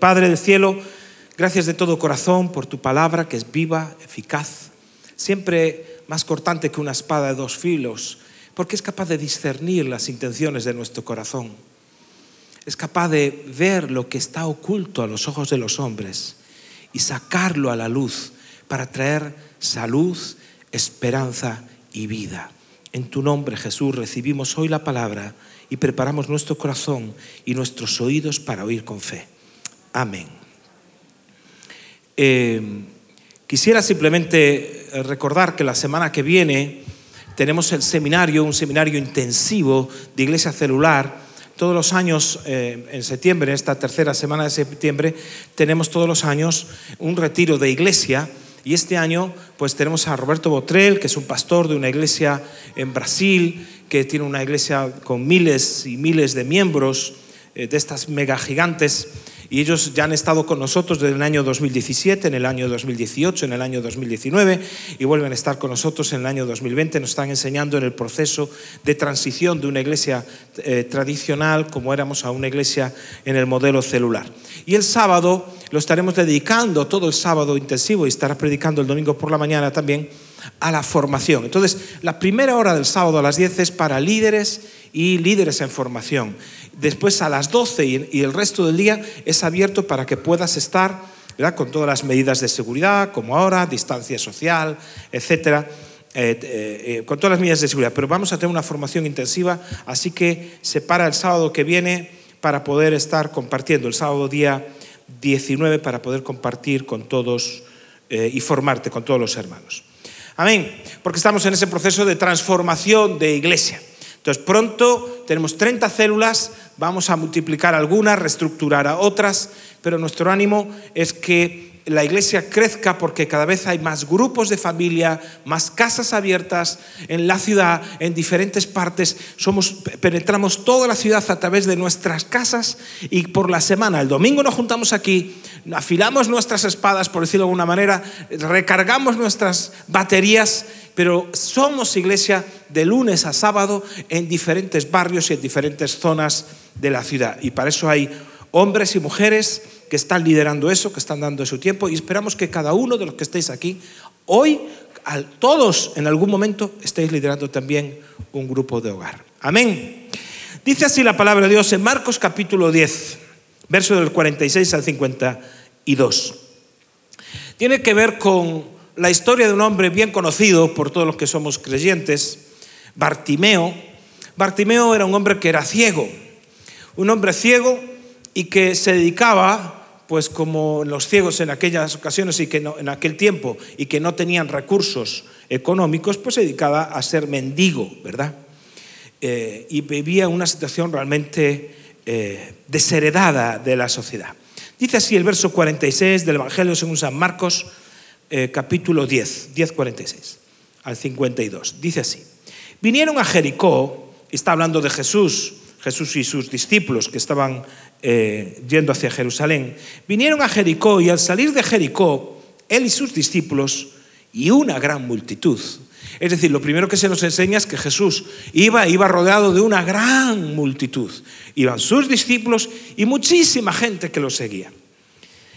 Padre del cielo, gracias de todo corazón por tu palabra que es viva, eficaz, siempre más cortante que una espada de dos filos, porque es capaz de discernir las intenciones de nuestro corazón. Es capaz de ver lo que está oculto a los ojos de los hombres y sacarlo a la luz para traer salud, esperanza y vida. En tu nombre, Jesús, recibimos hoy la palabra y preparamos nuestro corazón y nuestros oídos para oír con fe. Amén. Eh, quisiera simplemente recordar que la semana que viene tenemos el seminario, un seminario intensivo de iglesia celular. Todos los años, eh, en septiembre, esta tercera semana de septiembre, tenemos todos los años un retiro de iglesia. Y este año, pues tenemos a Roberto Botrel, que es un pastor de una iglesia en Brasil, que tiene una iglesia con miles y miles de miembros, eh, de estas mega gigantes y ellos ya han estado con nosotros desde el año 2017, en el año 2018, en el año 2019 y vuelven a estar con nosotros en el año 2020. Nos están enseñando en el proceso de transición de una iglesia eh, tradicional como éramos a una iglesia en el modelo celular. Y el sábado lo estaremos dedicando todo el sábado intensivo y estará predicando el domingo por la mañana también a la formación. Entonces, la primera hora del sábado a las 10 es para líderes y líderes en formación. Después a las 12 y el resto del día es abierto para que puedas estar con todas las medidas de seguridad, como ahora, distancia social, etcétera. Eh, eh, eh, con todas las medidas de seguridad, pero vamos a tener una formación intensiva, así que se para el sábado que viene para poder estar compartiendo, el sábado día 19 para poder compartir con todos y formarte con todos los hermanos. Amén, porque estamos en ese proceso de transformación de iglesia. Entonces, pronto tenemos 30 células, vamos a multiplicar algunas, reestructurar a otras, pero nuestro ánimo es que la iglesia crezca porque cada vez hay más grupos de familia, más casas abiertas en la ciudad, en diferentes partes. Somos, penetramos toda la ciudad a través de nuestras casas y por la semana, el domingo nos juntamos aquí, afilamos nuestras espadas, por decirlo de alguna manera, recargamos nuestras baterías pero somos iglesia de lunes a sábado en diferentes barrios y en diferentes zonas de la ciudad. Y para eso hay hombres y mujeres que están liderando eso, que están dando su tiempo y esperamos que cada uno de los que estéis aquí, hoy, todos en algún momento, estéis liderando también un grupo de hogar. Amén. Dice así la palabra de Dios en Marcos capítulo 10, verso del 46 al 52. Tiene que ver con la historia de un hombre bien conocido por todos los que somos creyentes, Bartimeo. Bartimeo era un hombre que era ciego, un hombre ciego y que se dedicaba, pues como los ciegos en aquellas ocasiones y que en aquel tiempo y que no tenían recursos económicos, pues se dedicaba a ser mendigo, ¿verdad? Eh, y vivía una situación realmente eh, desheredada de la sociedad. Dice así el verso 46 del Evangelio según San Marcos, eh, capítulo 10, 10.46 al 52. Dice así, vinieron a Jericó, está hablando de Jesús, Jesús y sus discípulos que estaban eh, yendo hacia Jerusalén, vinieron a Jericó y al salir de Jericó, él y sus discípulos y una gran multitud. Es decir, lo primero que se nos enseña es que Jesús iba, iba rodeado de una gran multitud. Iban sus discípulos y muchísima gente que lo seguía.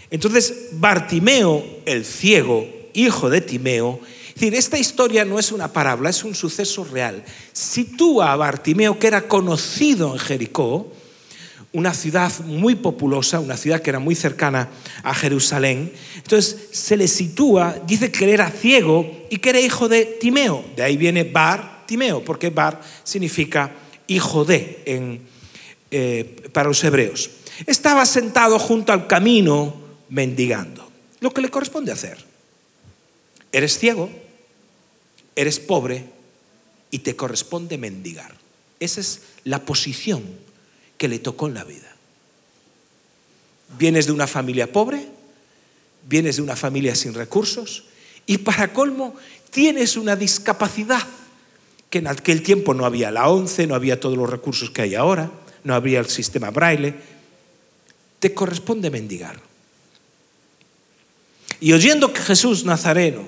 Entonces, Bartimeo, el ciego, hijo de Timeo, es decir, esta historia no es una parábola, es un suceso real. Sitúa a Bartimeo, que era conocido en Jericó, una ciudad muy populosa, una ciudad que era muy cercana a Jerusalén. Entonces se le sitúa, dice que era ciego y que era hijo de Timeo. De ahí viene Bar Timeo, porque Bar significa hijo de eh, para los hebreos. Estaba sentado junto al camino mendigando. Lo que le corresponde hacer. Eres ciego, eres pobre y te corresponde mendigar. Esa es la posición que le tocó en la vida. Vienes de una familia pobre, vienes de una familia sin recursos y para colmo tienes una discapacidad que en aquel tiempo no había la ONCE, no había todos los recursos que hay ahora, no había el sistema braille. Te corresponde mendigar. Y oyendo que Jesús Nazareno,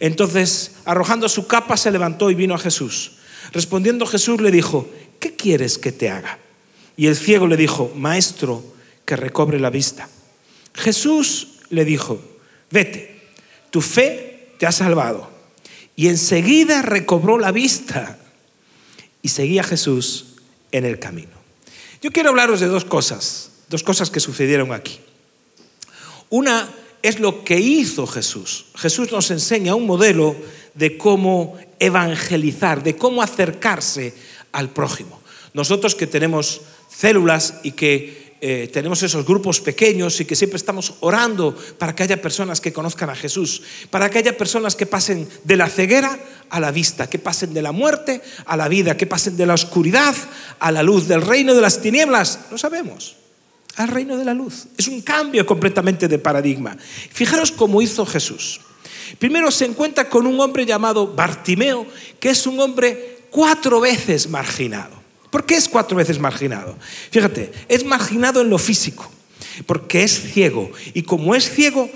Entonces, arrojando su capa, se levantó y vino a Jesús. Respondiendo Jesús le dijo, ¿qué quieres que te haga? Y el ciego le dijo, Maestro, que recobre la vista. Jesús le dijo, vete, tu fe te ha salvado. Y enseguida recobró la vista y seguía Jesús en el camino. Yo quiero hablaros de dos cosas, dos cosas que sucedieron aquí. Una es lo que hizo Jesús. Jesús nos enseña un modelo de cómo evangelizar, de cómo acercarse al prójimo. Nosotros que tenemos células y que eh, tenemos esos grupos pequeños y que siempre estamos orando para que haya personas que conozcan a Jesús, para que haya personas que pasen de la ceguera a la vista, que pasen de la muerte a la vida, que pasen de la oscuridad a la luz, del reino de las tinieblas, lo sabemos al reino de la luz. Es un cambio completamente de paradigma. Fijaros cómo hizo Jesús. Primero se encuentra con un hombre llamado Bartimeo, que es un hombre cuatro veces marginado. ¿Por qué es cuatro veces marginado? Fíjate, es marginado en lo físico, porque es ciego. Y como es ciego,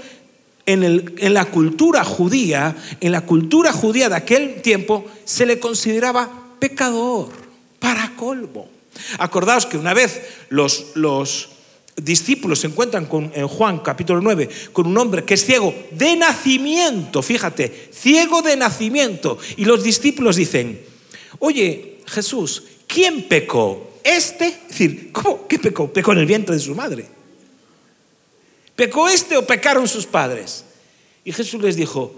en, en, la cultura judía, en la cultura judía de aquel tiempo, se le consideraba pecador, para colmo. Acordaos que una vez los, los discípulos se encuentran con, en Juan capítulo 9 con un hombre que es ciego de nacimiento, fíjate, ciego de nacimiento. Y los discípulos dicen, oye Jesús, ¿quién pecó? ¿Este? Es decir, ¿cómo? ¿Qué pecó? Pecó en el vientre de su madre. ¿Pecó este o pecaron sus padres? Y Jesús les dijo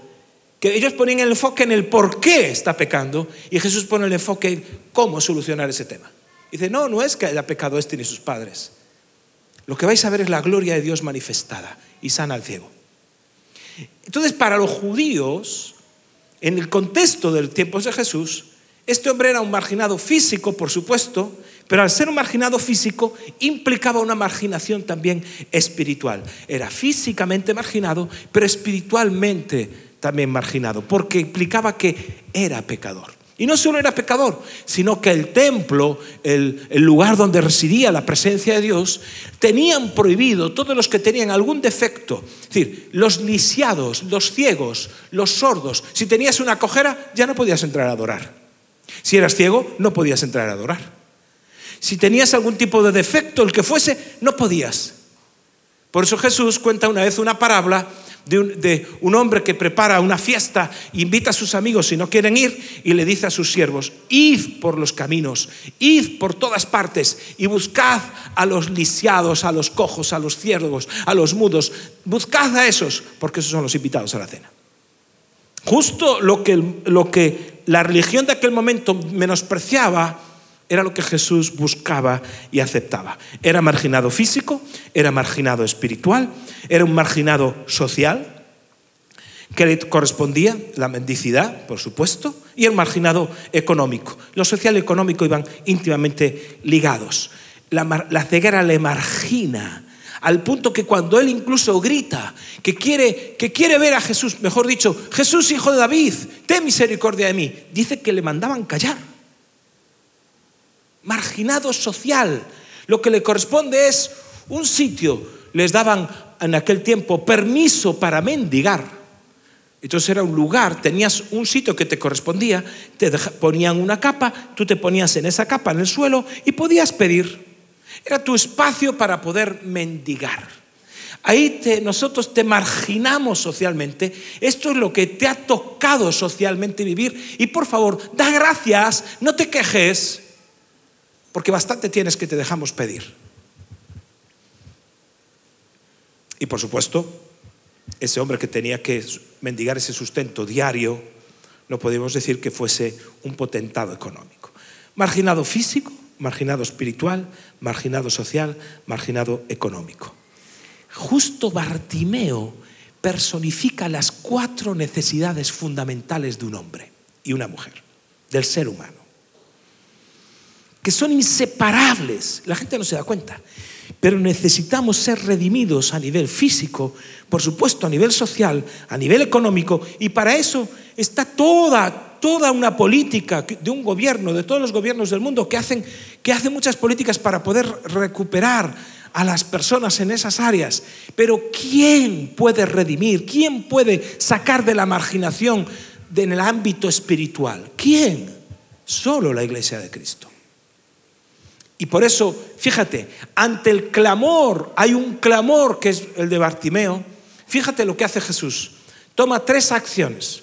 que ellos ponían el enfoque en el por qué está pecando y Jesús pone el enfoque en cómo solucionar ese tema. Dice, no, no es que haya pecado este ni sus padres lo que vais a ver es la gloria de Dios manifestada y sana al ciego. Entonces, para los judíos, en el contexto del tiempo de Jesús, este hombre era un marginado físico, por supuesto, pero al ser un marginado físico implicaba una marginación también espiritual. Era físicamente marginado, pero espiritualmente también marginado, porque implicaba que era pecador. Y no solo era pecador, sino que el templo, el, lugar donde residía la presencia de Dios, tenían prohibido todos los que tenían algún defecto. Es decir, los lisiados, los ciegos, los sordos. Si tenías una cojera, ya no podías entrar a adorar. Si eras ciego, no podías entrar a adorar. Si tenías algún tipo de defecto, el que fuese, no podías. Por eso Jesús cuenta una vez una parábola de un, hombre que prepara una fiesta, invita a sus amigos si no quieren ir y le dice a sus siervos, id por los caminos, id por todas partes y buscad a los lisiados, a los cojos, a los ciervos, a los mudos, buscad a esos, porque esos son los invitados a la cena. Justo lo que, lo que la religión de aquel momento menospreciaba, era lo que Jesús buscaba y aceptaba. Era marginado físico, era marginado espiritual, era un marginado social, que le correspondía la mendicidad, por supuesto, y el marginado económico. Lo social y económico iban íntimamente ligados. La, la ceguera le margina al punto que cuando él incluso grita que quiere, que quiere ver a Jesús, mejor dicho, Jesús hijo de David, ten misericordia de mí, dice que le mandaban callar marginado social. Lo que le corresponde es un sitio. Les daban en aquel tiempo permiso para mendigar. Entonces era un lugar, tenías un sitio que te correspondía, te ponían una capa, tú te ponías en esa capa en el suelo y podías pedir. Era tu espacio para poder mendigar. Ahí nosotros te marginamos socialmente. Esto es lo que te ha tocado socialmente vivir. Y por favor, da gracias, no te quejes porque bastante tienes que te dejamos pedir. Y por supuesto, ese hombre que tenía que mendigar ese sustento diario, no podemos decir que fuese un potentado económico. Marginado físico, marginado espiritual, marginado social, marginado económico. Justo Bartimeo personifica las cuatro necesidades fundamentales de un hombre y una mujer, del ser humano que son inseparables. La gente no se da cuenta. pero necesitamos ser redimidos a nivel físico, por supuesto a nivel social, a nivel económico, y para eso está toda, toda una política de un gobierno, de todos los gobiernos del mundo, que hacen, que hacen muchas políticas para poder recuperar a las personas en esas áreas. Pero ¿quién puede redimir? ¿Quién puede sacar de la marginación en el ámbito espiritual? ¿Quién? Solo la iglesia de Cristo. Y por eso, fíjate, ante el clamor, hay un clamor que es el de Bartimeo. Fíjate lo que hace Jesús. Toma tres acciones.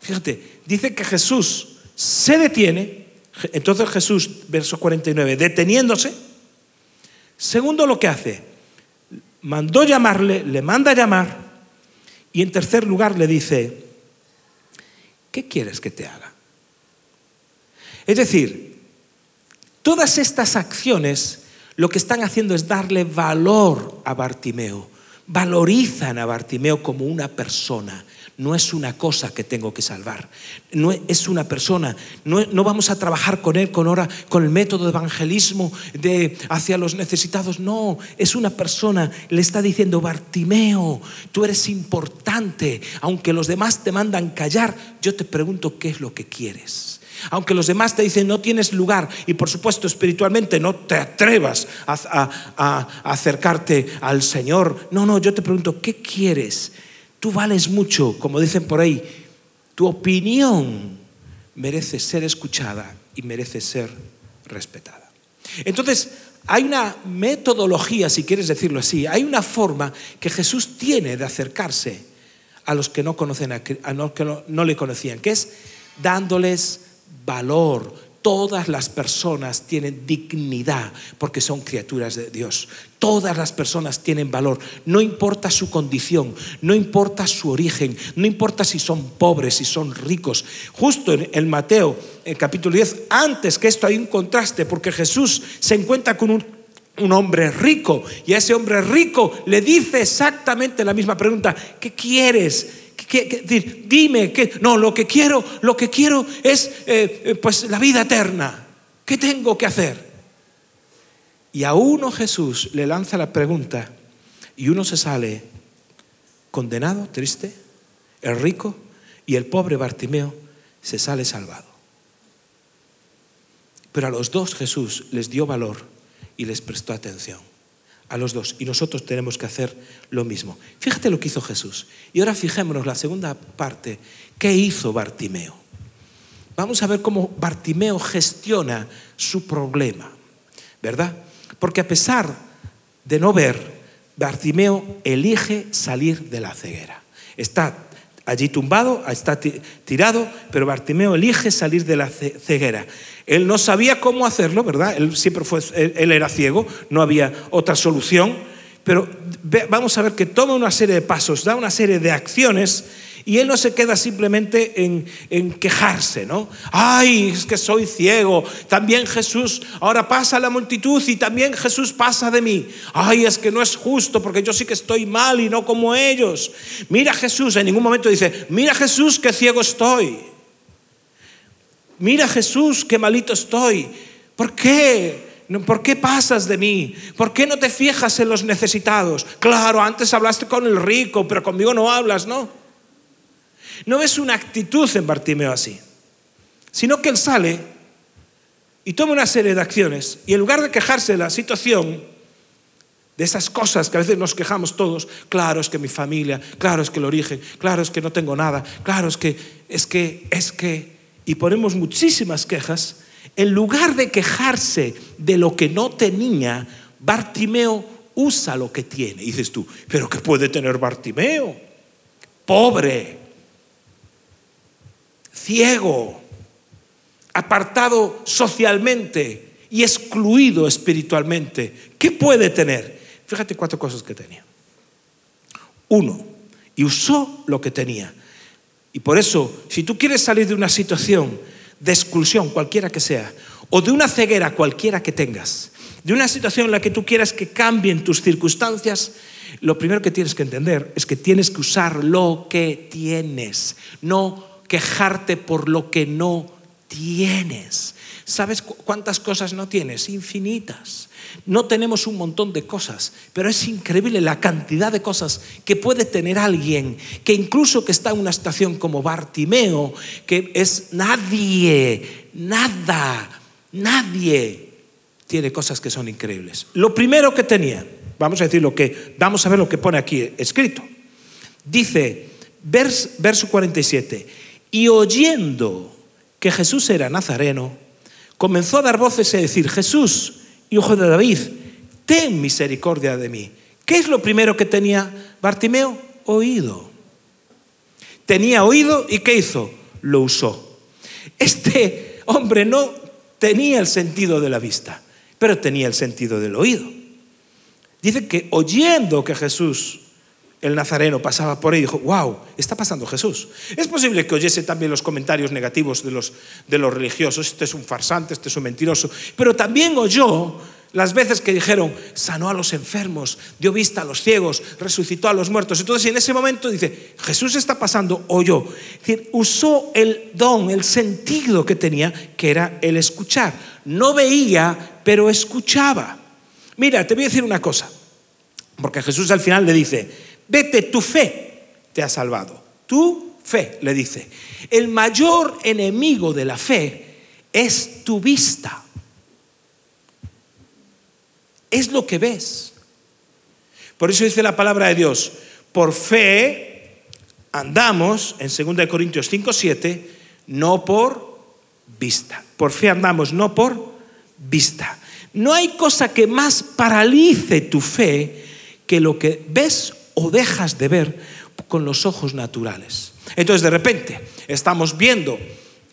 Fíjate, dice que Jesús se detiene. Entonces Jesús, verso 49, deteniéndose. Segundo, lo que hace, mandó llamarle, le manda llamar. Y en tercer lugar le dice, ¿qué quieres que te haga? Es decir, Todas estas acciones lo que están haciendo es darle valor a Bartimeo. Valorizan a Bartimeo como una persona. No es una cosa que tengo que salvar. No es una persona. No, vamos a trabajar con él con, ahora, con el método de evangelismo de hacia los necesitados. No, es una persona. Le está diciendo, Bartimeo, tú eres importante. Aunque los demás te mandan callar, yo te pregunto qué es lo que quieres. Aunque los demás te dicen no tienes lugar y por supuesto espiritualmente no te atrevas a, acercarte al Señor. No, no, yo te pregunto, ¿qué quieres? Tú vales mucho, como dicen por ahí. Tu opinión merece ser escuchada y merece ser respetada. Entonces, hay una metodología, si quieres decirlo así, hay una forma que Jesús tiene de acercarse a los que no conocen a, los que no le conocían, que es dándoles valor. Todas las personas tienen dignidad porque son criaturas de Dios. Todas las personas tienen valor. No importa su condición, no importa su origen, no importa si son pobres, si son ricos. Justo en, Mateo, en capítulo 10, antes que esto hay un contraste porque Jesús se encuentra con un, un hombre rico y a ese hombre rico le dice exactamente la misma pregunta, ¿qué quieres? Dime, que, no, lo que quiero, lo que quiero es eh, eh, pues la vida eterna. ¿Qué tengo que hacer? Y a uno Jesús le lanza la pregunta y uno se sale condenado, triste, el rico y el pobre Bartimeo se sale salvado. Pero a los dos Jesús les dio valor y les prestó atención a los dos. Y nosotros tenemos que hacer lo mismo. Fíjate lo que hizo Jesús. Y ahora fijémonos la segunda parte. ¿Qué hizo Bartimeo? Vamos a ver cómo Bartimeo gestiona su problema. ¿Verdad? Porque a pesar de no ver, Bartimeo elige salir de la ceguera. Está allí tumbado, está tirado, pero Bartimeo elige salir de la ceguera. Él no sabía cómo hacerlo, ¿verdad? Él siempre fue, él era ciego, no había otra solución, pero vamos a ver que toma una serie de pasos, da una serie de acciones y él no se queda simplemente en, quejarse, ¿no? Ay, es que soy ciego. También Jesús, ahora pasa la multitud y también Jesús pasa de mí. Ay, es que no es justo porque yo sí que estoy mal y no como ellos. Mira Jesús, en ningún momento dice, mira Jesús, que ciego estoy mira Jesús, qué malito estoy. ¿Por qué? ¿Por qué pasas de mí? ¿Por qué no te fijas en los necesitados? Claro, antes hablaste con el rico, pero conmigo no hablas, ¿no? No ves una actitud en Bartimeo así, sino que él sale y toma una serie de acciones y en lugar de quejarse de la situación, de esas cosas que a veces nos quejamos todos, claro es que mi familia, claro es que el origen, claro es que no tengo nada, claro es que, es que, es que, y ponemos muchísimas quejas, en lugar de quejarse de lo que no tenía, Bartimeo usa lo que tiene. Y dices tú, ¿pero qué puede tener Bartimeo? Pobre, ciego, apartado socialmente y excluido espiritualmente. ¿Qué puede tener? Fíjate cuatro cosas que tenía. Uno, y usó lo que tenía. Y por eso, si tú quieres salir de una situación de exclusión, cualquiera que sea, o de una ceguera cualquiera que tengas, de una situación en la que tú quieras que cambien tus circunstancias, lo primero que tienes que entender es que tienes que usar lo que tienes, no quejarte por lo que no tienes. ¿Sabes cuántas cosas no tienes? Infinitas. No tenemos un montón de cosas, pero es increíble la cantidad de cosas que puede tener alguien que incluso que está en una estación como Bartimeo, que es nadie, nada, nadie tiene cosas que son increíbles. Lo primero que tenía, vamos a decir lo que, vamos a ver lo que pone aquí escrito. Dice, verso 47, y oyendo que Jesús era nazareno, comenzó a dar voces y a decir, Jesús, hijo de David, ten misericordia de mí. ¿Qué es lo primero que tenía Bartimeo? Oído. Tenía oído y ¿qué hizo? Lo usó. Este hombre no tenía el sentido de la vista, pero tenía el sentido del oído. Dice que oyendo que Jesús el nazareno pasaba por ahí y dijo, wow, está pasando Jesús. Es posible que oyese también los comentarios negativos de los, de los religiosos, este es un farsante, este es un mentiroso, pero también oyó las veces que dijeron, sanó a los enfermos, dio vista a los ciegos, resucitó a los muertos. Entonces en ese momento dice, Jesús está pasando, oyó. Es decir, usó el don, el sentido que tenía, que era el escuchar. No veía, pero escuchaba. Mira, te voy a decir una cosa, porque Jesús al final le dice, vete, tu fe te ha salvado. Tu fe, le dice. El mayor enemigo de la fe es tu vista. Es lo que ves. Por eso dice la palabra de Dios, por fe andamos, en 2 Corintios 5, 7, no por vista. Por fe andamos, no por vista. No hay cosa que más paralice tu fe que lo que ves o dejas de ver con los ojos naturales. Entonces de repente estamos viendo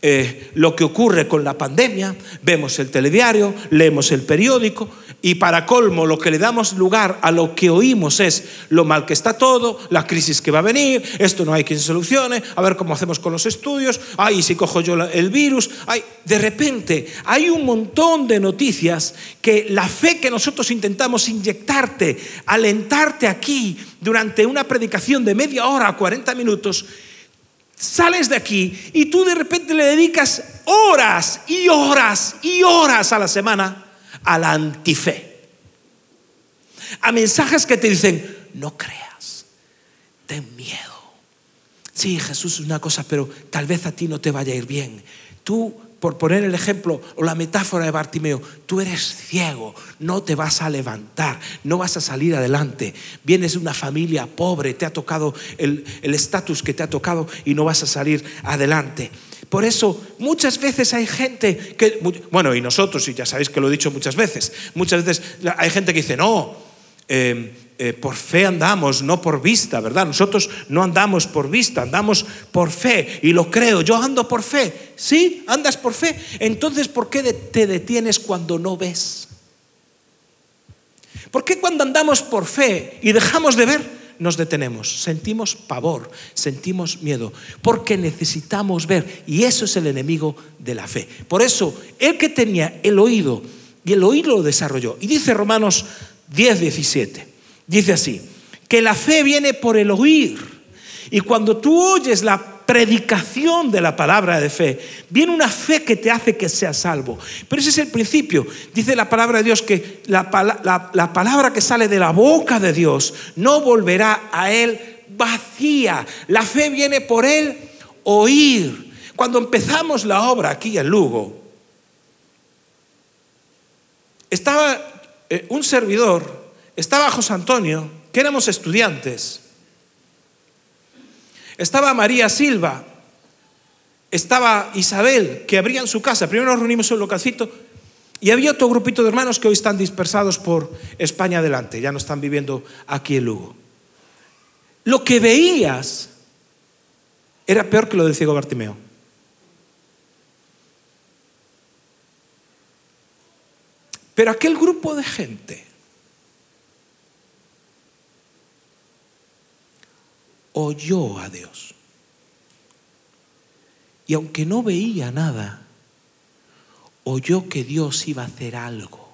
eh, lo que ocurre con la pandemia, vemos el telediario, leemos el periódico y para colmo lo que le damos lugar a lo que oímos es lo mal que está todo, la crisis que va a venir, esto no hay quien solucione, a ver cómo hacemos con los estudios, ay, si cojo yo el virus, ay, de repente hay un montón de noticias que la fe que nosotros intentamos inyectarte, alentarte aquí durante una predicación de media hora, 40 minutos, sales de aquí y tú de repente le dedicas horas y horas y horas a la semana a la antife. A mensajes que te dicen, no creas, ten miedo. Sí, Jesús es una cosa, pero tal vez a ti no te vaya a ir bien. Tú por poner el ejemplo o la metáfora de Bartimeo, tú eres ciego, no te vas a levantar, no vas a salir adelante. Vienes de una familia pobre, te ha tocado el estatus que te ha tocado y no vas a salir adelante. Por eso muchas veces hay gente que, bueno, y nosotros, y ya sabéis que lo he dicho muchas veces, muchas veces hay gente que dice, no, eh, eh, por fe andamos, no por vista, ¿verdad? Nosotros no andamos por vista, andamos por fe. Y lo creo, yo ando por fe. ¿Sí? ¿Andas por fe? Entonces, ¿por qué te detienes cuando no ves? ¿Por qué cuando andamos por fe y dejamos de ver, nos detenemos? Sentimos pavor, sentimos miedo, porque necesitamos ver. Y eso es el enemigo de la fe. Por eso, el que tenía el oído, y el oído lo desarrolló. Y dice Romanos 10, 17. Dice así, que la fe viene por el oír. Y cuando tú oyes la predicación de la palabra de fe, viene una fe que te hace que seas salvo. Pero ese es el principio. Dice la palabra de Dios que la, la palabra que sale de la boca de Dios no volverá a él vacía. La fe viene por el oír. Cuando empezamos la obra aquí en Lugo, estaba eh, un servidor, estaba José Antonio, que éramos estudiantes, estaba María Silva, estaba Isabel, que abrían su casa. Primero nos reunimos en un localcito y había otro grupito de hermanos que hoy están dispersados por España adelante, ya no están viviendo aquí en Lugo. Lo que veías era peor que lo del ciego Bartimeo. Pero aquel grupo de gente oyó a Dios. Y aunque no veía nada, oyó que Dios iba a hacer algo.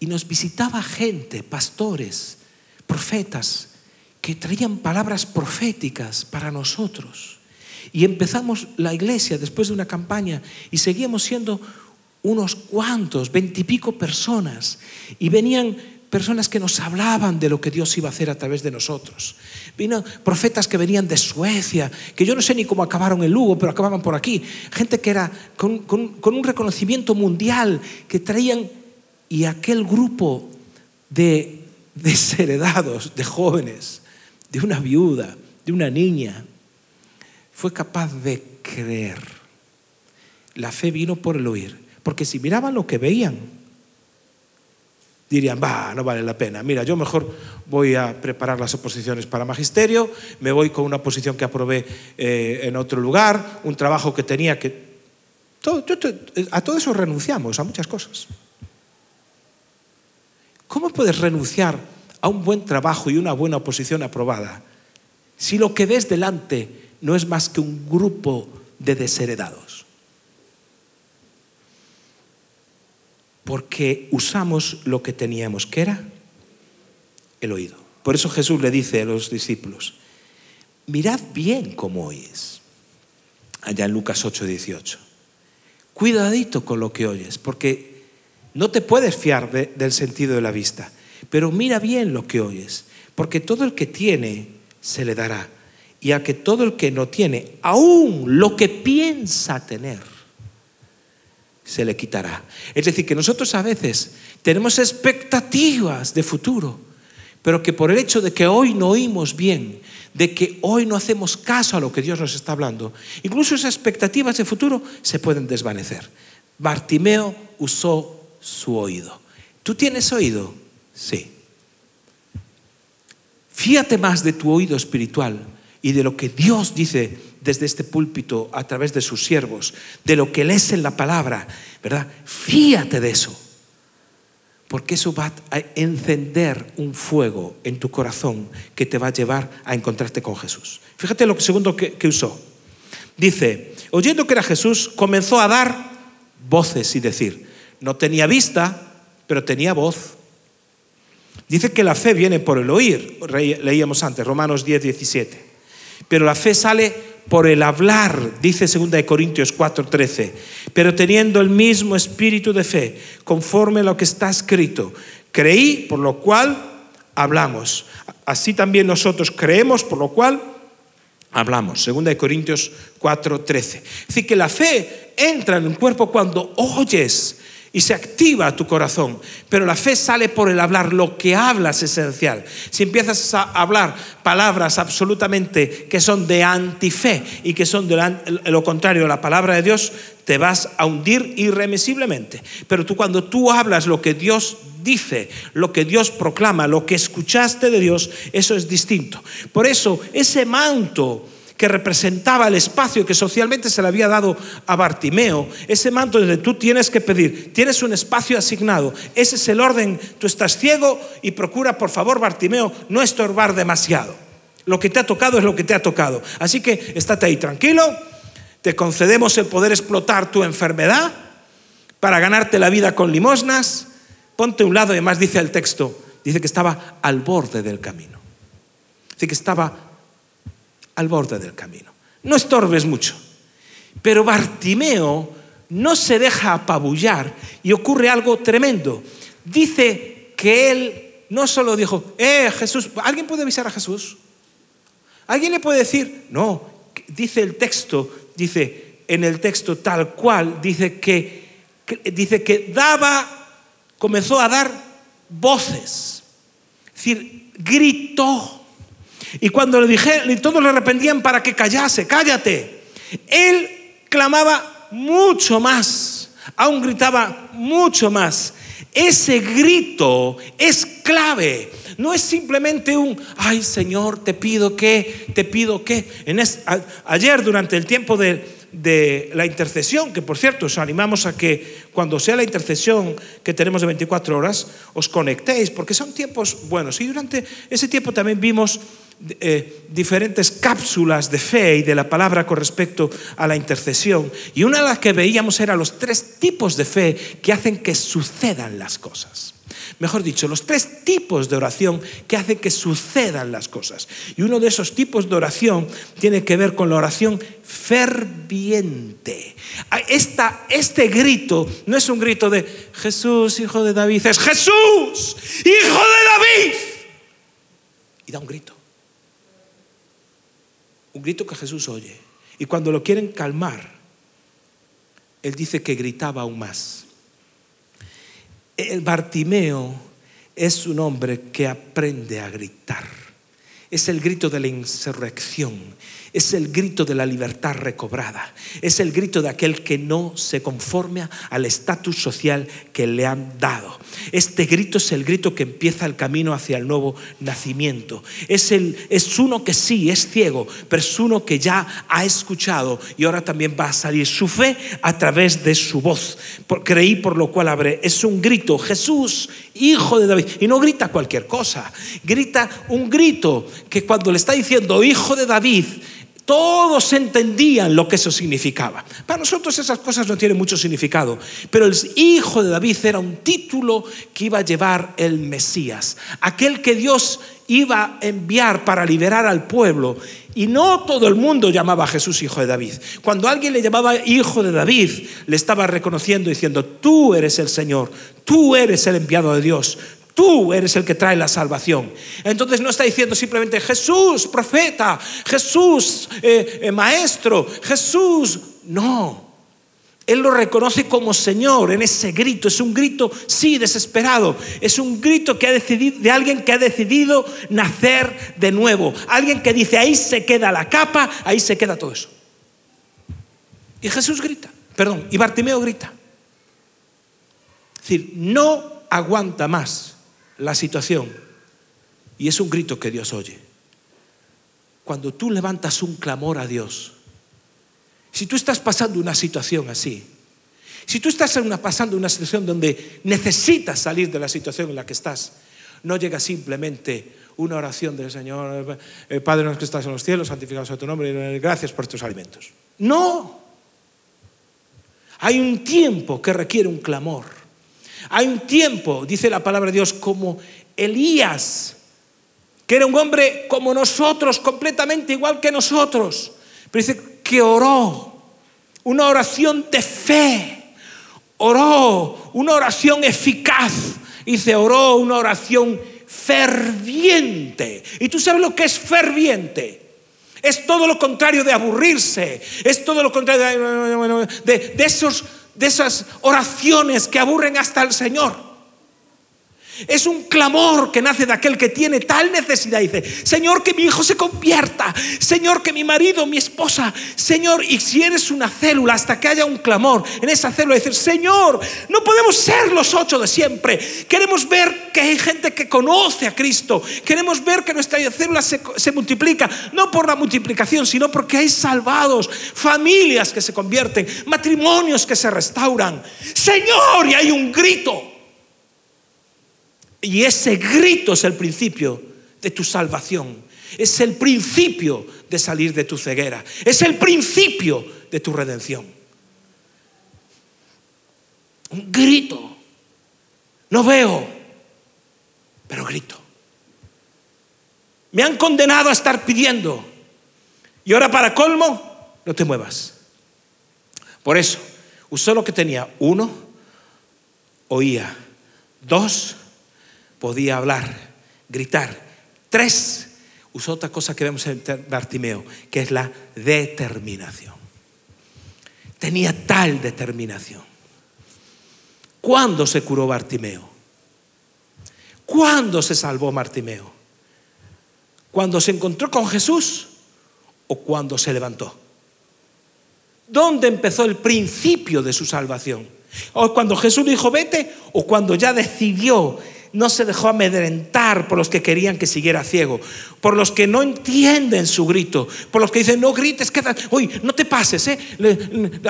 Y nos visitaba gente, pastores, profetas, que traían palabras proféticas para nosotros. Y empezamos la iglesia después de una campaña y seguíamos siendo unos cuantos, veintipico personas. Y venían personas que nos hablaban de lo que Dios iba a hacer a través de nosotros. Vino profetas que venían de Suecia, que yo no sé ni cómo acabaron en Lugo, pero acababan por aquí. Gente que era con, un reconocimiento mundial, que traían, y aquel grupo de desheredados, de jóvenes, de una viuda, de una niña, fue capaz de creer. La fe vino por el oír, porque si miraban lo que veían, dirían, va, no vale la pena. Mira, yo mejor voy a preparar las oposiciones para magisterio, me voy con una posición que aprobé eh, en otro lugar, un trabajo que tenía que... a todo eso renunciamos, a muchas cosas. ¿Cómo puedes renunciar a un buen trabajo y una buena oposición aprobada si lo que ves delante no es más que un grupo de desheredados? Porque usamos lo que teníamos, que era el oído. Por eso Jesús le dice a los discípulos, mirad bien cómo oyes. Allá en Lucas 8, 18. Cuidadito con lo que oyes, porque no te puedes fiar del sentido de la vista, pero mira bien lo que oyes, porque todo el que tiene se le dará, y a que todo el que no tiene, aún lo que piensa tener, se le quitará. Es decir, que nosotros a veces tenemos expectativas de futuro, pero que por el hecho de que hoy no oímos bien, de que hoy no hacemos caso a lo que Dios nos está hablando, incluso esas expectativas de futuro se pueden desvanecer. Bartimeo usó su oído. ¿Tú tienes oído? Sí. Fíjate más de tu oído espiritual y de lo que Dios dice desde este púlpito a través de sus siervos, de lo que lees en la palabra, ¿verdad? Fíjate de eso. Porque eso va a encender un fuego en tu corazón que te va a llevar a encontrarte con Jesús. Fíjate lo segundo que, que usó. Dice, oyendo que era Jesús, comenzó a dar voces y decir, no tenía vista, pero tenía voz. Dice que la fe viene por el oír, leíamos antes, Romanos 10, 17. Pero la fe sale por el hablar, dice 2 Corintios 4, 13. Pero teniendo el mismo espíritu de fe, conforme a lo que está escrito. Creí, por lo cual hablamos. Así también nosotros creemos, por lo cual hablamos. 2 Corintios 4, 13. Es que la fe entra en el cuerpo cuando oyes y se activa tu corazón. Pero la fe sale por el hablar, lo que hablas es esencial. Si empiezas a hablar palabras absolutamente que son de antife y que son lo contrario a la palabra de Dios, te vas a hundir irremisiblemente. Pero tú cuando tú hablas lo que Dios dice, lo que Dios proclama, lo que escuchaste de Dios, eso es distinto. Por eso ese manto que representaba el espacio que socialmente se le había dado a Bartimeo, ese manto donde tú tienes que pedir, tienes un espacio asignado, ese es el orden, tú estás ciego y procura, por favor, Bartimeo, no estorbar demasiado. Lo que te ha tocado es lo que te ha tocado. Así que estate ahí tranquilo, te concedemos el poder explotar tu enfermedad para ganarte la vida con limosnas, ponte a un lado, además dice el texto, dice que estaba al borde del camino. Dice que estaba al borde del camino. No estorbes mucho. Pero Bartimeo no se deja apabullar y ocurre algo tremendo. Dice que él no solo dijo, eh, Jesús, ¿alguien puede avisar a Jesús? ¿Alguien le puede decir? No, dice el texto, dice en el texto tal cual, dice que, dice que daba, comenzó a dar voces. Es decir, gritó y cuando le dije, todos le arrepentían para que callase, cállate. Él clamaba mucho más, aún gritaba mucho más. Ese grito es clave. No es simplemente un, ay Señor, te pido que, te pido que. En ayer, durante el tiempo de, de la intercesión, que por cierto os animamos a que cuando sea la intercesión que tenemos de 24 horas, os conectéis, porque son tiempos buenos. Y durante ese tiempo también vimos eh, diferentes cápsulas de fe y de la palabra con respecto a la intercesión. Y una de las que veíamos era los tres tipos de fe que hacen que sucedan las cosas. Mejor dicho, los tres tipos de oración que hacen que sucedan las cosas. Y uno de esos tipos de oración tiene que ver con la oración ferviente. Ah, este grito no es un grito de Jesús, hijo de David, es Jesús, hijo de David. Y da un grito. Un grito que Jesús oye. Y cuando lo quieren calmar, Él dice que gritaba aún más. El Bartimeo es un hombre que aprende a gritar. Es el grito de la insurrección, es el grito de la libertad recobrada, es el grito de aquel que no se conforme al estatus social que le han dado. Este grito es el grito que empieza el camino hacia el nuevo nacimiento. Es, el, es uno que sí, es ciego, pero es uno que ya ha escuchado y ahora también va a salir su fe a través de su voz. creí por lo cual habré. Es un grito, Jesús, hijo de David. Y no grita cualquier cosa, grita un grito que cuando le está diciendo hijo de David, todos entendían lo que eso significaba. Para nosotros esas cosas no tienen mucho significado, pero el hijo de David era un título que iba a llevar el Mesías, aquel que Dios iba a enviar para liberar al pueblo. Y no todo el mundo llamaba a Jesús hijo de David. Cuando alguien le llamaba hijo de David, le estaba reconociendo diciendo, tú eres el Señor, tú eres el enviado de Dios, Tú eres el que trae la salvación. Entonces no está diciendo simplemente Jesús, profeta, Jesús, eh, eh, maestro, Jesús. No. Él lo reconoce como Señor en ese grito. Es un grito, sí, desesperado. Es un grito que ha decidido, de alguien que ha decidido nacer de nuevo. Alguien que dice, ahí se queda la capa, ahí se queda todo eso. Y Jesús grita, perdón, y Bartimeo grita. Es decir, no aguanta más la situación y es un grito que Dios oye. Cuando tú levantas un clamor a Dios, si tú estás pasando una situación así, si tú estás pasando una situación donde necesitas salir de la situación en la que estás, no llega simplemente una oración del Señor, eh, Padre nuestro que estás en los cielos, santificado sea tu nombre, gracias por tus alimentos. No. Hay un tiempo que requiere un clamor. Hay un tiempo, dice la palabra de Dios, como Elías, que era un hombre como nosotros, completamente igual que nosotros, pero dice que oró una oración de fe, oró una oración eficaz, dice, oró una oración ferviente. ¿Y tú sabes lo que es ferviente? Es todo lo contrario de aburrirse, es todo lo contrario de, de esos de esas oraciones que aburren hasta el Señor. Es un clamor que nace de aquel que tiene tal necesidad. Dice, Señor, que mi hijo se convierta. Señor, que mi marido, mi esposa. Señor, y si eres una célula, hasta que haya un clamor en esa célula, decir, Señor, no podemos ser los ocho de siempre. Queremos ver que hay gente que conoce a Cristo. Queremos ver que nuestra célula se, se multiplica, no por la multiplicación, sino porque hay salvados, familias que se convierten, matrimonios que se restauran. Señor, y hay un grito. Y ese grito es el principio de tu salvación. Es el principio de salir de tu ceguera. Es el principio de tu redención. Un grito. No veo, pero grito. Me han condenado a estar pidiendo. Y ahora para colmo, no te muevas. Por eso, usó lo que tenía. Uno, oía. Dos, podía hablar, gritar. Tres, usó otra cosa que vemos en Bartimeo, que es la determinación. Tenía tal determinación. ¿Cuándo se curó Bartimeo? ¿Cuándo se salvó Bartimeo? ¿Cuando se encontró con Jesús o cuando se levantó? ¿Dónde empezó el principio de su salvación? ¿O cuando Jesús dijo vete o cuando ya decidió no se dejó amedrentar por los que querían que siguiera ciego, por los que no entienden su grito, por los que dicen, no grites, quédate, uy, no te pases, ¿eh?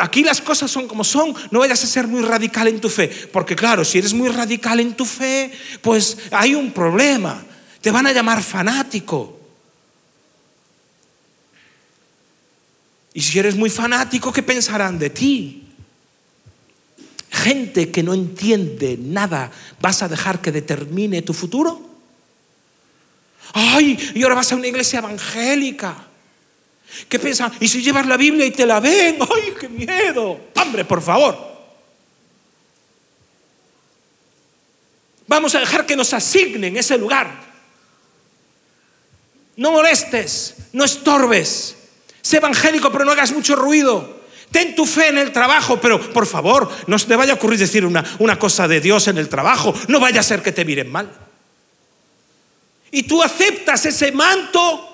aquí las cosas son como son, no vayas a ser muy radical en tu fe, porque claro, si eres muy radical en tu fe, pues hay un problema, te van a llamar fanático. Y si eres muy fanático, ¿qué pensarán de ti? Gente que no entiende nada, ¿vas a dejar que determine tu futuro? Ay, y ahora vas a una iglesia evangélica. ¿Qué piensan? ¿Y si llevas la Biblia y te la ven? ¡Ay, qué miedo! Hombre, por favor. Vamos a dejar que nos asignen ese lugar. No molestes, no estorbes. Sé evangélico, pero no hagas mucho ruido. Ten tu fe en el trabajo, pero por favor, no te vaya a ocurrir decir una, cosa de Dios en el trabajo. No vaya a ser que te miren mal. Y tú aceptas ese manto.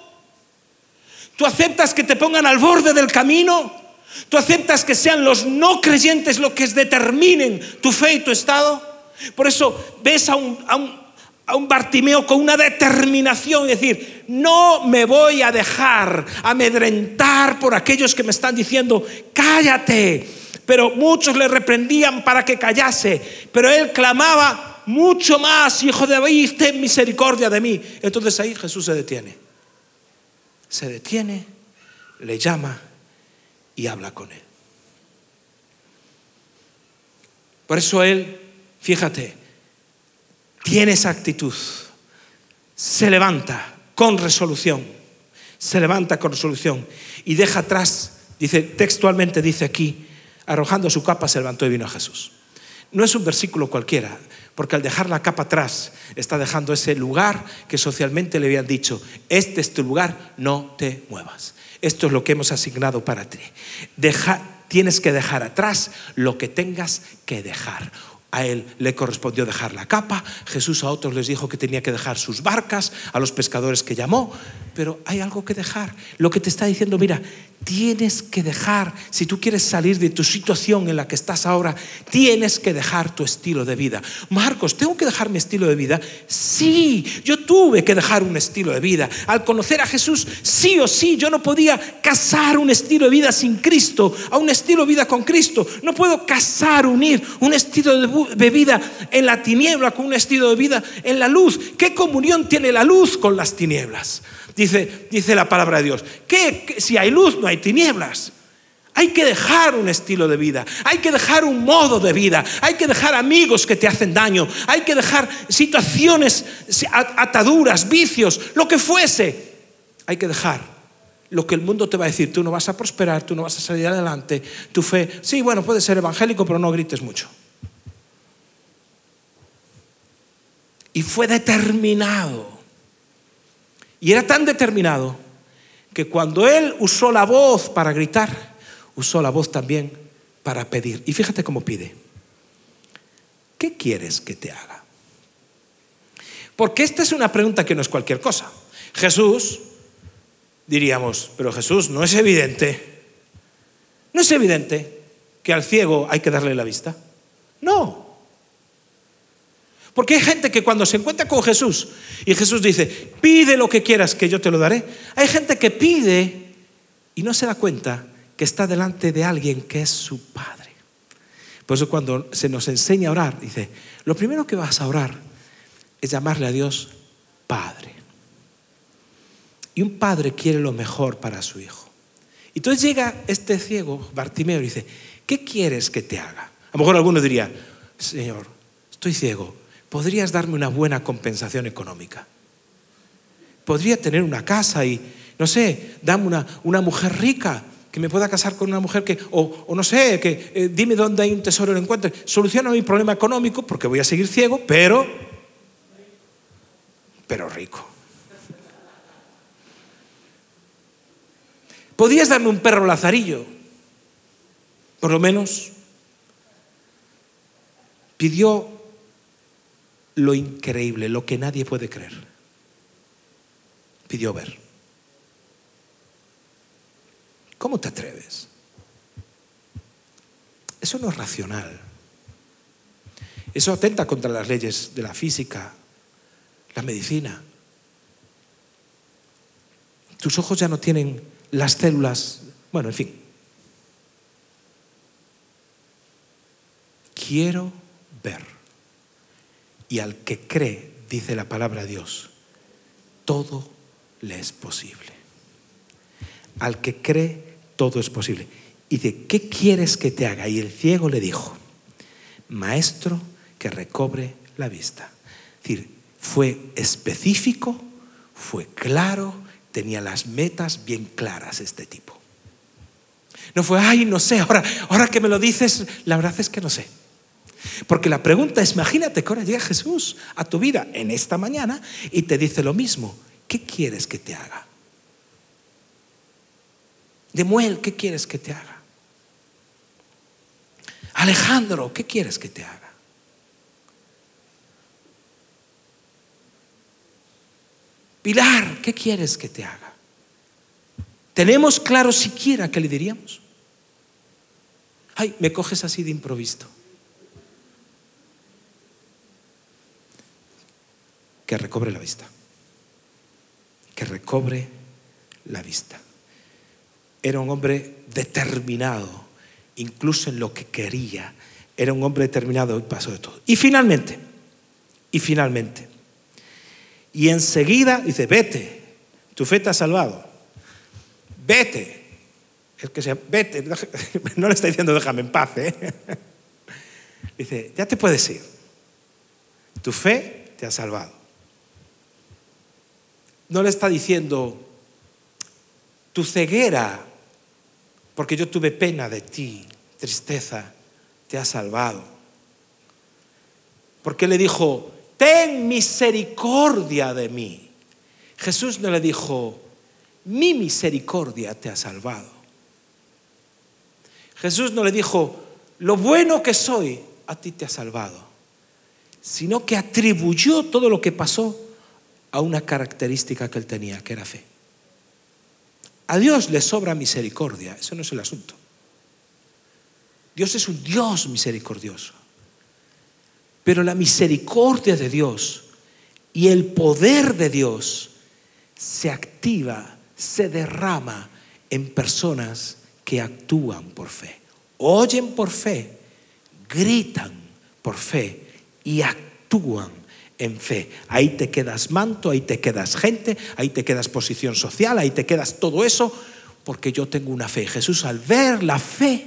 Tú aceptas que te pongan al borde del camino. Tú aceptas que sean los no creyentes los que determinen tu fe y tu estado. Por eso ves a un, a un Bartimeo con una determinación, es decir, no me voy a dejar amedrentar por aquellos que me están diciendo, cállate. Pero muchos le reprendían para que callase, pero él clamaba mucho más, hijo de David, ten misericordia de mí. Entonces ahí Jesús se detiene. Se detiene, le llama y habla con él. Por eso él, fíjate, tiene esa actitud. Se levanta con resolución. Se levanta con resolución y deja atrás, dice textualmente dice aquí, arrojando su capa se levantó y vino a Jesús. No es un versículo cualquiera, porque al dejar la capa atrás está dejando ese lugar que socialmente le habían dicho, este es tu lugar, no te muevas. Esto es lo que hemos asignado para ti. Tienes que dejar atrás lo que tengas que dejar. A él le correspondió dejar la capa, Jesús a otros les dijo que tenía que dejar sus barcas, a los pescadores que llamó, pero hay algo que dejar. Lo que te está diciendo, mira, tienes que dejar, si tú quieres salir de tu situación en la que estás ahora, tienes que dejar tu estilo de vida. Marcos, ¿tengo que dejar mi estilo de vida? Sí, yo tuve que dejar un estilo de vida. Al conocer a Jesús, sí o sí, yo no podía casar un estilo de vida sin Cristo a un estilo de vida con Cristo. No puedo casar, unir un estilo de vida en la tiniebla con un estilo de vida en la luz. ¿Qué comunión tiene la luz con las tinieblas? Dice, dice la palabra de Dios. que si hay luz, no hay tinieblas. Hay que dejar un estilo de vida, hay que dejar un modo de vida, hay que dejar amigos que te hacen daño, hay que dejar situaciones, ataduras, vicios, lo que fuese. Hay que dejar lo que el mundo te va a decir. Tú no vas a prosperar, tú no vas a salir adelante, tu fe, sí, bueno, puede ser evangélico, pero no grites mucho. Y fue determinado y era tan determinado que cuando él usó la voz para gritar, usó la voz también para pedir. Y fíjate cómo pide. ¿Qué quieres que te haga? Porque esta es una pregunta que no es cualquier cosa. Jesús, diríamos, pero Jesús, no es evidente, no es evidente que al ciego hay que darle la vista. No, porque hay gente que cuando se encuentra con Jesús y Jesús dice, pide lo que quieras que yo te lo daré, hay gente que pide y no se da cuenta que está delante de alguien que es su Padre. Por eso cuando se nos enseña a orar, dice, lo primero que vas a orar es llamarle a Dios Padre. Y un padre quiere lo mejor para su hijo. Y entonces llega este ciego, Bartimeo, y dice, ¿qué quieres que te haga? A lo mejor alguno diría, Señor, estoy ciego, podrías darme una buena compensación económica. Podría tener una casa y, no sé, dame una, una mujer rica que me pueda casar con una mujer que, o, no sé, que eh, dime dónde hay un tesoro lo encuentre. Soluciona mi problema económico porque voy a seguir ciego, pero, pero rico. Podrías darme un perro lazarillo, por lo menos. Pidió lo increíble, lo que nadie puede creer. Pidió ver. ¿Cómo te atreves? Eso no es racional. Eso atenta contra las leyes de la física, la medicina. Tus ojos ya no tienen las células, bueno, en fin. Quiero ver. Y al que cree, dice la palabra de Dios, todo le es posible. Al que cree, todo es posible. Y de qué quieres que te haga? Y el ciego le dijo, maestro que recobre la vista. Es decir, fue específico, fue claro, tenía las metas bien claras este tipo. No fue, ay, no sé, ahora, ahora que me lo dices, la verdad es que no sé. Porque la pregunta es, imagínate que ahora llega Jesús a tu vida en esta mañana y te dice lo mismo. ¿Qué quieres que te haga? Demuel, ¿qué quieres que te haga? Alejandro, ¿qué quieres que te haga? Pilar, ¿qué quieres que te haga? ¿Tenemos claro siquiera qué le diríamos? Ay, me coges así de improviso. Que recobre la vista. Que recobre la vista. Era un hombre determinado, incluso en lo que quería. Era un hombre determinado y pasó de todo. Y finalmente, y finalmente, y enseguida dice, vete, tu fe te ha salvado. Vete. Es que sea, vete, no le está diciendo déjame en paz. ¿eh? Dice, ya te puedes ir. Tu fe te ha salvado. No le está diciendo, tu ceguera, porque yo tuve pena de ti, tristeza, te ha salvado. Porque le dijo, ten misericordia de mí. Jesús no le dijo, mi misericordia te ha salvado. Jesús no le dijo, lo bueno que soy a ti te ha salvado, sino que atribuyó todo lo que pasó a una característica que él tenía, que era fe. A Dios le sobra misericordia, eso no es el asunto. Dios es un Dios misericordioso. Pero la misericordia de Dios y el poder de Dios se activa, se derrama en personas que actúan por fe. Oyen por fe, gritan por fe y actúan en fe. Ahí te quedas manto, ahí te quedas gente, ahí te quedas posición social, ahí te quedas todo eso, porque yo tengo una fe. Jesús al ver la fe,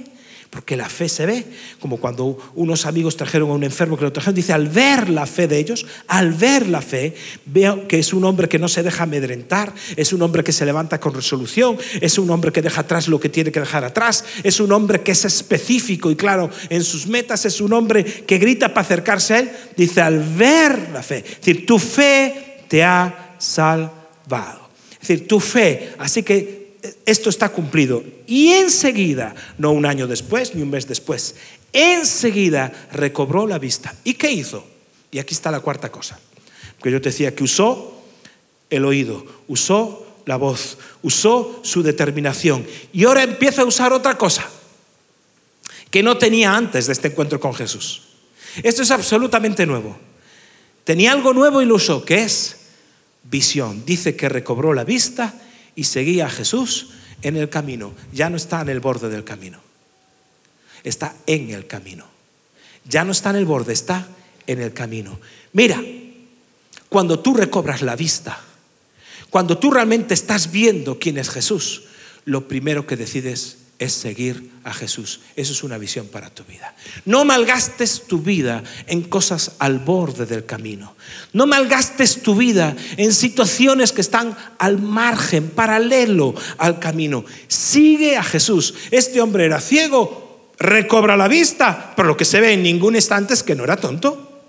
porque la fe se ve, como cuando unos amigos trajeron a un enfermo que lo trajeron, dice, al ver la fe de ellos, al ver la fe, veo que es un hombre que no se deja amedrentar, es un hombre que se levanta con resolución, es un hombre que deja atrás lo que tiene que dejar atrás, es un hombre que es específico y claro en sus metas, es un hombre que grita para acercarse a él, dice, al ver la fe, es decir, tu fe te ha salvado. Es decir, tu fe, así que esto está cumplido. Y enseguida, no un año después ni un mes después, enseguida recobró la vista. ¿Y qué hizo? Y aquí está la cuarta cosa. Porque yo te decía que usó el oído, usó la voz, usó su determinación. Y ahora empieza a usar otra cosa que no tenía antes de este encuentro con Jesús. Esto es absolutamente nuevo. Tenía algo nuevo y lo usó, que es visión. Dice que recobró la vista y seguía a Jesús en el camino. Ya no está en el borde del camino. Está en el camino. Ya no está en el borde, está en el camino. Mira, cuando tú recobras la vista, cuando tú realmente estás viendo quién es Jesús, lo primero que decides es seguir a Jesús. Eso es una visión para tu vida. No malgastes tu vida en cosas al borde del camino. No malgastes tu vida en situaciones que están al margen, paralelo al camino. Sigue a Jesús. Este hombre era ciego, recobra la vista, pero lo que se ve en ningún instante es que no era tonto.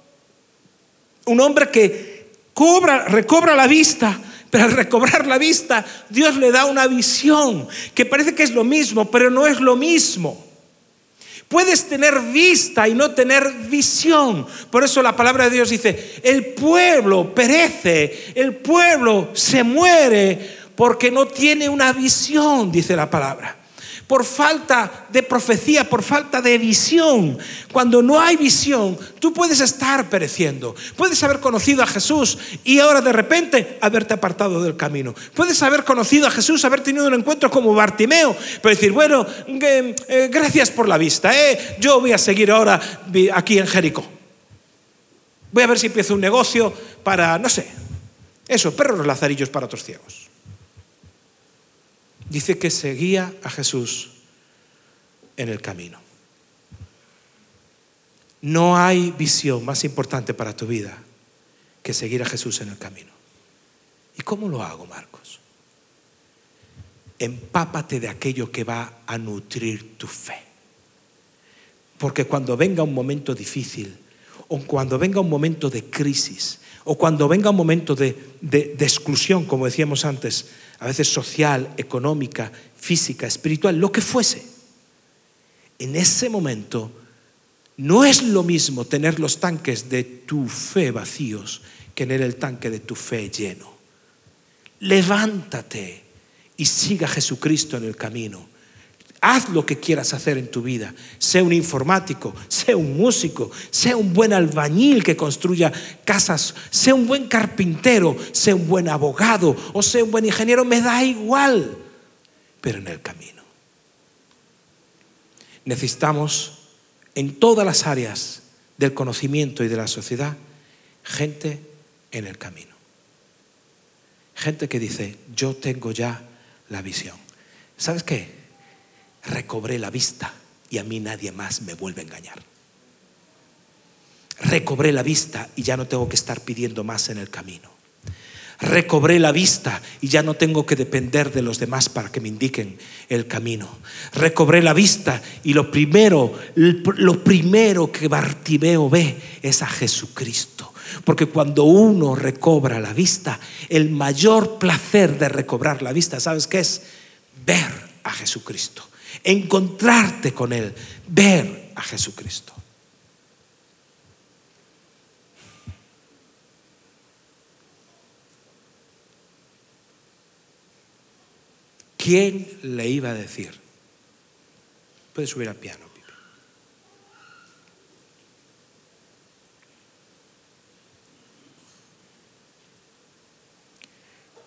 Un hombre que cobra, recobra la vista pero al recobrar la vista, Dios le da una visión que parece que es lo mismo, pero no es lo mismo. Puedes tener vista y no tener visión. Por eso la palabra de Dios dice, el pueblo perece, el pueblo se muere porque no tiene una visión, dice la palabra por falta de profecía, por falta de visión. Cuando no hay visión, tú puedes estar pereciendo. Puedes haber conocido a Jesús y ahora de repente haberte apartado del camino. Puedes haber conocido a Jesús, haber tenido un encuentro como Bartimeo, pero decir, bueno, eh, gracias por la vista, eh. yo voy a seguir ahora aquí en Jericó. Voy a ver si empiezo un negocio para, no sé, eso, perros lazarillos para otros ciegos dice que seguía a Jesús en el camino. No hay visión más importante para tu vida que seguir a Jesús en el camino. ¿Y cómo lo hago, Marcos? Empápate de aquello que va a nutrir tu fe. Porque cuando venga un momento difícil, o cuando venga un momento de crisis, o cuando venga un momento de, de, exclusión, como decíamos antes, a veces social, económica, física, espiritual, lo que fuese, en ese momento no es lo mismo tener los tanques de tu fe vacíos que tener el tanque de tu fe lleno. Levántate y siga a Jesucristo en el camino. Haz lo que quieras hacer en tu vida. Sé un informático, sé un músico, sé un buen albañil que construya casas, sé un buen carpintero, sé un buen abogado o sé un buen ingeniero, me da igual, pero en el camino. Necesitamos en todas las áreas del conocimiento y de la sociedad gente en el camino. Gente que dice, yo tengo ya la visión. ¿Sabes qué? Recobré la vista y a mí nadie más me vuelve a engañar. Recobré la vista y ya no tengo que estar pidiendo más en el camino. Recobré la vista y ya no tengo que depender de los demás para que me indiquen el camino. Recobré la vista y lo primero, lo primero que Bartimeo ve es a Jesucristo. Porque cuando uno recobra la vista, el mayor placer de recobrar la vista, ¿sabes qué es? Ver a Jesucristo encontrarte con Él, ver a Jesucristo. ¿Quién le iba a decir? Puedes subir al piano.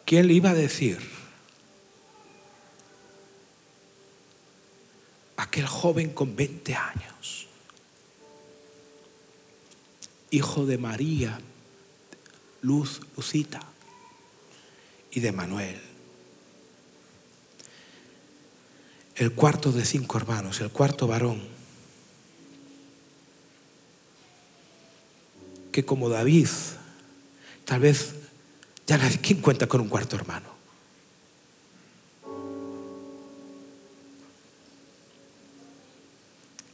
¿Quién le iba a decir aquel joven con 20 años, hijo de María, Luz, Lucita y de Manuel. El cuarto de cinco hermanos, el cuarto varón, que como David, tal vez ya nadie, ¿quién cuenta con un cuarto hermano?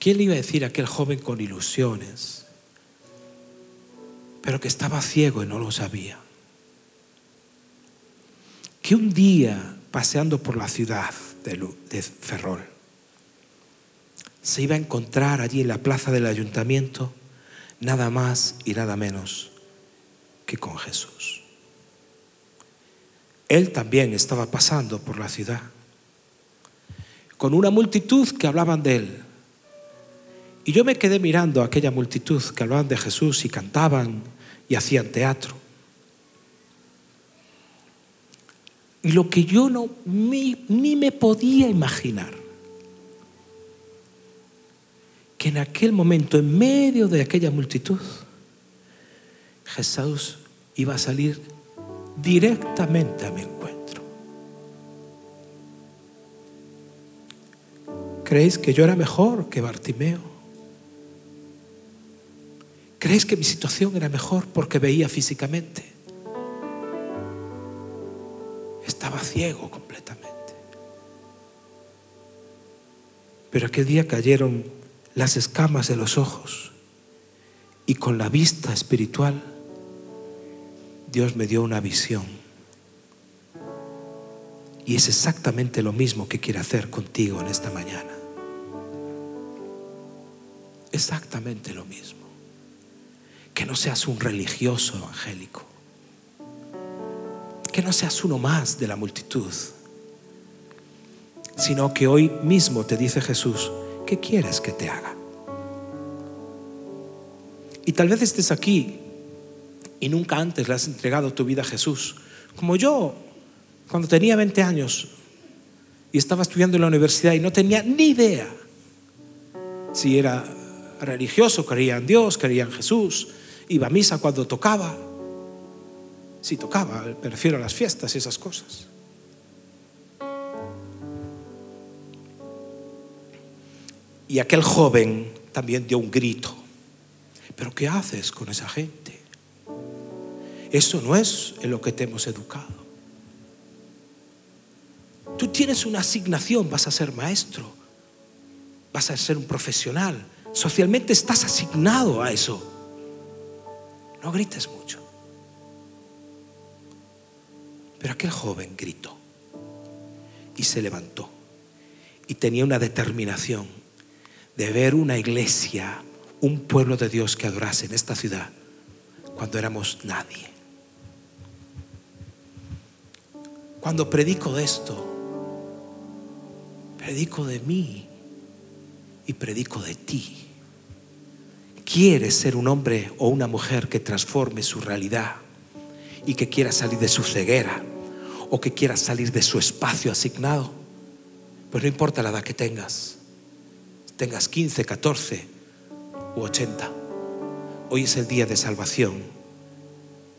¿Quién le iba a decir a aquel joven con ilusiones, pero que estaba ciego y no lo sabía? Que un día, paseando por la ciudad de Ferrol, se iba a encontrar allí en la plaza del ayuntamiento nada más y nada menos que con Jesús. Él también estaba pasando por la ciudad, con una multitud que hablaban de él, y yo me quedé mirando a aquella multitud que hablaban de Jesús y cantaban y hacían teatro. Y lo que yo no ni, ni me podía imaginar, que en aquel momento, en medio de aquella multitud, Jesús iba a salir directamente a mi encuentro. ¿Creéis que yo era mejor que Bartimeo? ¿Crees que mi situación era mejor porque veía físicamente? Estaba ciego completamente. Pero aquel día cayeron las escamas de los ojos y con la vista espiritual Dios me dio una visión. Y es exactamente lo mismo que quiere hacer contigo en esta mañana. Exactamente lo mismo que no seas un religioso evangélico, que no seas uno más de la multitud, sino que hoy mismo te dice Jesús, ¿qué quieres que te haga? Y tal vez estés aquí y nunca antes le has entregado tu vida a Jesús, como yo, cuando tenía 20 años y estaba estudiando en la universidad y no tenía ni idea si era religioso, creía en Dios, creía en Jesús, iba a misa cuando tocaba. Si tocaba, me refiero a las fiestas y esas cosas. Y aquel joven también dio un grito Pero ¿qué haces con esa gente? Eso no es en lo que te hemos educado. Tú tienes una asignación, vas a ser maestro, vas a ser un profesional. Socialmente estás asignado a eso. No grites mucho. Pero aquel joven gritó y se levantó y tenía una determinación de ver una iglesia, un pueblo de Dios que adorase en esta ciudad cuando éramos nadie. Cuando predico de esto, predico de mí y predico de ti. ¿Quieres ser un hombre o una mujer que transforme su realidad y que quiera salir de su ceguera o que quiera salir de su espacio asignado? Pues no importa la edad que tengas, tengas 15, 14 u 80. Hoy es el día de salvación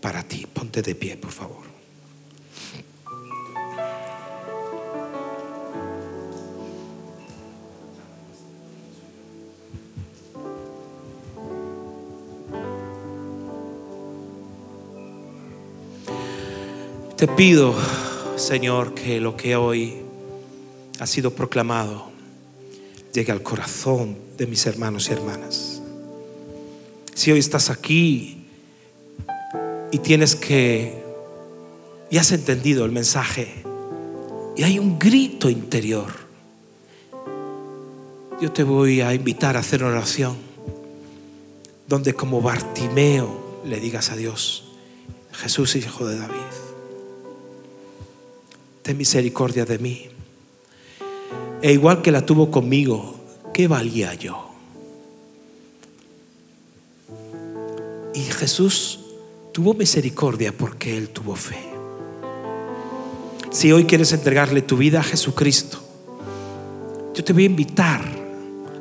para ti. Ponte de pie, por favor. Te pido, Señor, que lo que hoy ha sido proclamado llegue al corazón de mis hermanos y hermanas. Si hoy estás aquí y tienes que, y has entendido el mensaje, y hay un grito interior, yo te voy a invitar a hacer una oración donde como Bartimeo le digas a Dios, Jesús, hijo de David, ten misericordia de mí. E igual que la tuvo conmigo, ¿qué valía yo? Y Jesús tuvo misericordia porque Él tuvo fe. Si hoy quieres entregarle tu vida a Jesucristo, yo te voy a invitar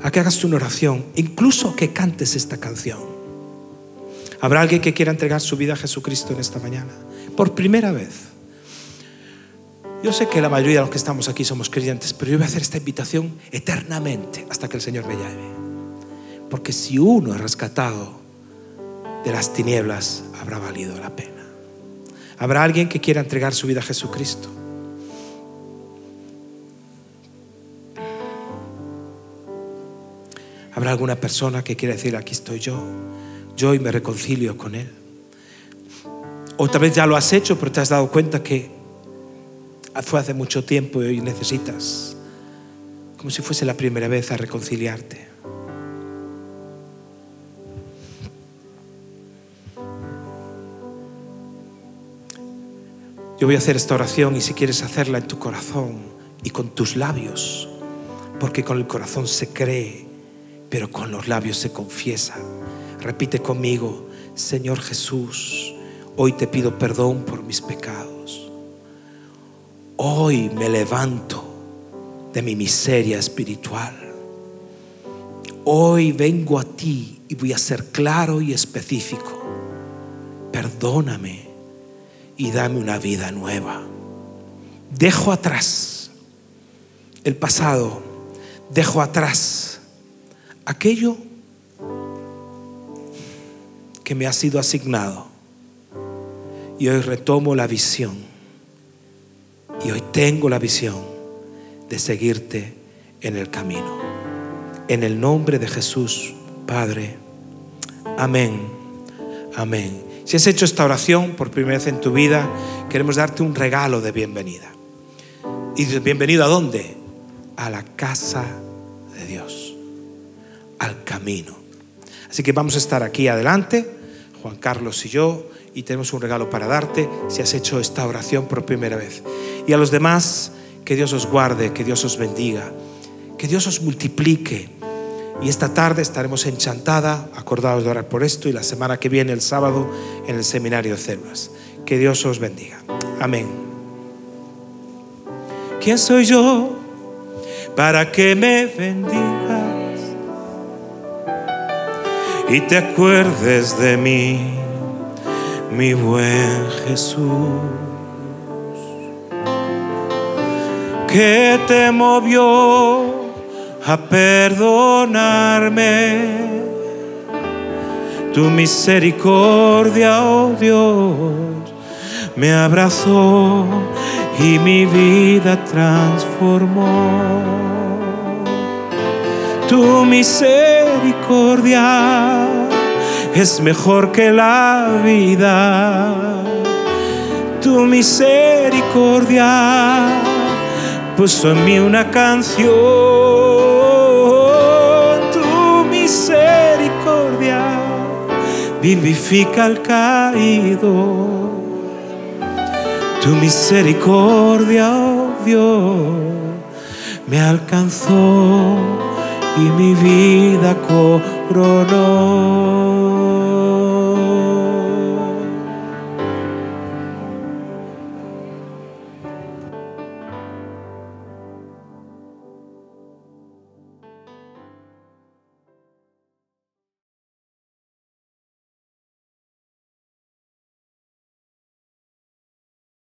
a que hagas una oración, incluso que cantes esta canción. ¿Habrá alguien que quiera entregar su vida a Jesucristo en esta mañana? Por primera vez. Yo sé que la mayoría de los que estamos aquí somos creyentes, pero yo voy a hacer esta invitación eternamente hasta que el Señor me llame. Porque si uno es rescatado de las tinieblas, habrá valido la pena. ¿Habrá alguien que quiera entregar su vida a Jesucristo? ¿Habrá alguna persona que quiera decir, aquí estoy yo, yo y me reconcilio con Él? Otra vez ya lo has hecho, pero te has dado cuenta que fue hace mucho tiempo y hoy necesitas, como si fuese la primera vez, a reconciliarte. Yo voy a hacer esta oración y si quieres hacerla en tu corazón y con tus labios, porque con el corazón se cree, pero con los labios se confiesa. Repite conmigo, Señor Jesús, hoy te pido perdón por mis pecados. Hoy me levanto de mi miseria espiritual. Hoy vengo a ti y voy a ser claro y específico. Perdóname y dame una vida nueva. Dejo atrás el pasado, dejo atrás aquello que me ha sido asignado y hoy retomo la visión y hoy tengo la visión de seguirte en el camino. En el nombre de Jesús, Padre. Amén. Amén. Si has hecho esta oración por primera vez en tu vida, queremos darte un regalo de bienvenida. ¿Y bienvenido a dónde? A la casa de Dios, al camino. Así que vamos a estar aquí adelante, Juan Carlos y yo, y tenemos un regalo para darte si has hecho esta oración por primera vez. Y a los demás, que Dios os guarde, que Dios os bendiga, que Dios os multiplique. Y esta tarde estaremos enchantada, acordados de orar por esto, y la semana que viene, el sábado, en el seminario de células. Que Dios os bendiga. Amén. ¿Quién soy yo para que me bendigas y te acuerdes de mí? Mi buen Jesús, que te movió a perdonarme, Tu misericordia, oh Dios, me abrazó y mi vida transformó. Tu misericordia es mejor que la vida. Tu misericordia puso en mí una canción. Tu misericordia vivifica al caído. Tu misericordia, oh Dios, me alcanzó y mi vida coronó.